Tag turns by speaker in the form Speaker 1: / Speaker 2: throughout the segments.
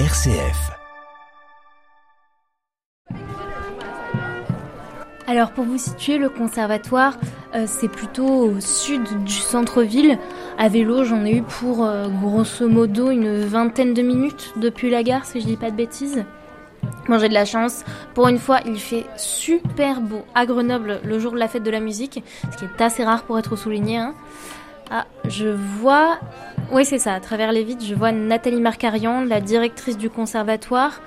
Speaker 1: RCF.
Speaker 2: Alors pour vous situer, le conservatoire, euh, c'est plutôt au sud du centre-ville. À vélo, j'en ai eu pour euh, grosso modo une vingtaine de minutes depuis la gare, si je dis pas de bêtises. Moi j'ai de la chance. Pour une fois, il fait super beau à Grenoble le jour de la fête de la musique, ce qui est assez rare pour être souligné. Hein. Ah, je vois. Oui, c'est ça. À travers les vitres, je vois Nathalie Marcarian, la directrice du conservatoire.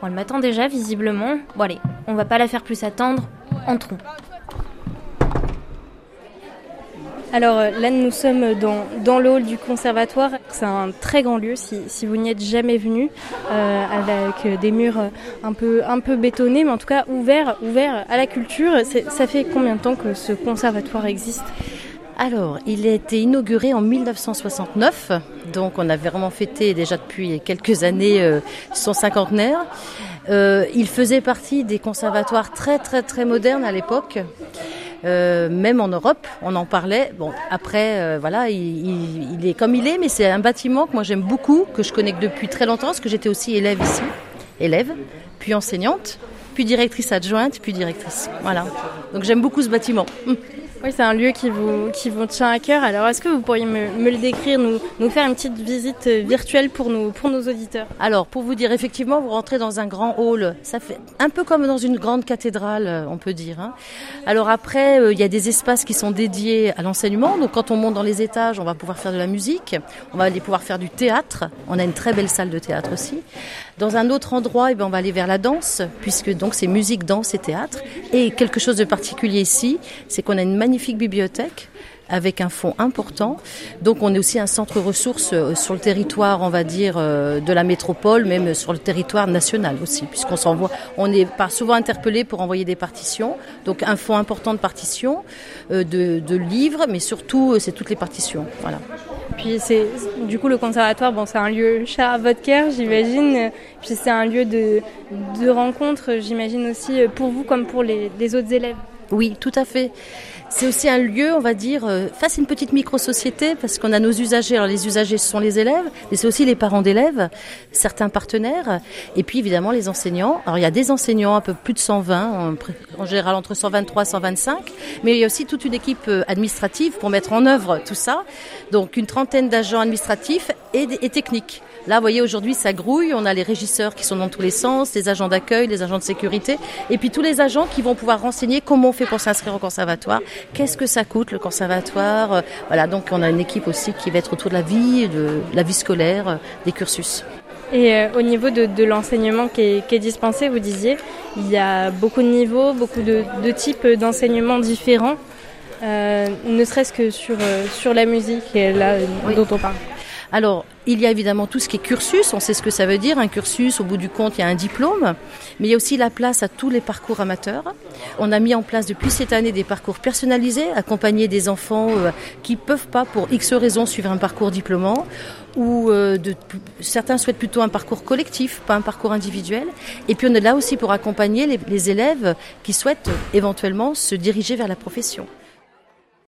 Speaker 2: Bon, elle m'attend déjà, visiblement. Bon, allez, on va pas la faire plus attendre. Entrons. Alors euh, là, nous sommes dans, dans le hall du conservatoire. C'est un très grand lieu si, vous n'y êtes jamais venu, euh, avec des murs un peu, un peu bétonnés, mais en tout cas ouverts, ouverts à la culture. Ça fait combien de temps que ce conservatoire existe?
Speaker 3: Alors, il a été inauguré en 1969, donc on a vraiment fêté déjà depuis quelques années euh, son cinquantenaire. Euh, il faisait partie des conservatoires très très très modernes à l'époque. Euh, même en Europe, on en parlait. Bon, après, euh, voilà, il, il, est comme il est, mais c'est un bâtiment que moi j'aime beaucoup, que je connais depuis très longtemps, parce que j'étais aussi élève ici, élève, puis enseignante, puis directrice adjointe, puis directrice. Voilà. Donc j'aime beaucoup ce bâtiment.
Speaker 2: Oui, c'est un lieu qui vous, qui vous tient à cœur. Alors, est-ce que vous pourriez me, le décrire, nous, nous faire une petite visite virtuelle pour nos, pour nos auditeurs?
Speaker 3: Alors, pour vous dire, effectivement, vous rentrez dans un grand hall. Ça fait un peu comme dans une grande cathédrale, on peut dire. Hein. Alors après, euh, il y a des espaces qui sont dédiés à l'enseignement. Donc, quand on monte dans les étages, on va pouvoir faire de la musique. On va aller pouvoir faire du théâtre. On a une très belle salle de théâtre aussi. Dans un autre endroit, eh bien, on va aller vers la danse, puisque donc c'est musique, danse et théâtre. Et quelque chose de particulier ici, c'est qu'on a une magnifique bibliothèque avec un fonds important. Donc on est aussi un centre ressources sur le territoire, on va dire, de la métropole, même sur le territoire national aussi, puisqu'on s'envoie, on est souvent interpellé pour envoyer des partitions. Donc un fonds important de partitions, de, de livres, mais surtout c'est toutes les partitions. Voilà.
Speaker 2: Puis c'est du coup le conservatoire, bon c'est un lieu cher à votre cœur, j'imagine. Puis c'est un lieu de, de rencontre, j'imagine aussi pour vous comme pour les autres élèves.
Speaker 3: Oui, tout à fait. C'est aussi un lieu, on va dire, euh, face à une petite micro-société, parce qu'on a nos usagers. Alors les usagers, ce sont les élèves, mais c'est aussi les parents d'élèves, certains partenaires, et puis évidemment les enseignants. Alors il y a des enseignants, un peu plus de 120, en, en général entre 123 et 125, mais il y a aussi toute une équipe administrative pour mettre en œuvre tout ça. Donc une trentaine d'agents administratifs et techniques. Là, vous voyez, aujourd'hui, ça grouille. On a les régisseurs qui sont dans tous les sens, les agents d'accueil, les agents de sécurité, et puis tous les agents qui vont pouvoir renseigner comment on fait pour s'inscrire au conservatoire, qu'est-ce que ça coûte le conservatoire. Voilà, donc on a une équipe aussi qui va être autour de la vie, de la vie scolaire, des cursus.
Speaker 2: Et euh, au niveau de, de l'enseignement qui est, qui est, dispensé, vous disiez, il y a beaucoup de niveaux, beaucoup de, de types d'enseignements différents, euh, ne serait-ce que sur, euh, sur la musique, là, oui. dont on parle.
Speaker 3: Alors, il y a évidemment tout ce qui est cursus, on sait ce que ça veut dire. Un cursus, au bout du compte, il y a un diplôme, mais il y a aussi la place à tous les parcours amateurs. On a mis en place depuis cette année des parcours personnalisés, accompagner des enfants euh, qui peuvent pas, pour X raisons, suivre un parcours diplômant, ou euh, certains souhaitent plutôt un parcours collectif, pas un parcours individuel. Et puis on est là aussi pour accompagner les, les élèves qui souhaitent éventuellement se diriger vers la profession.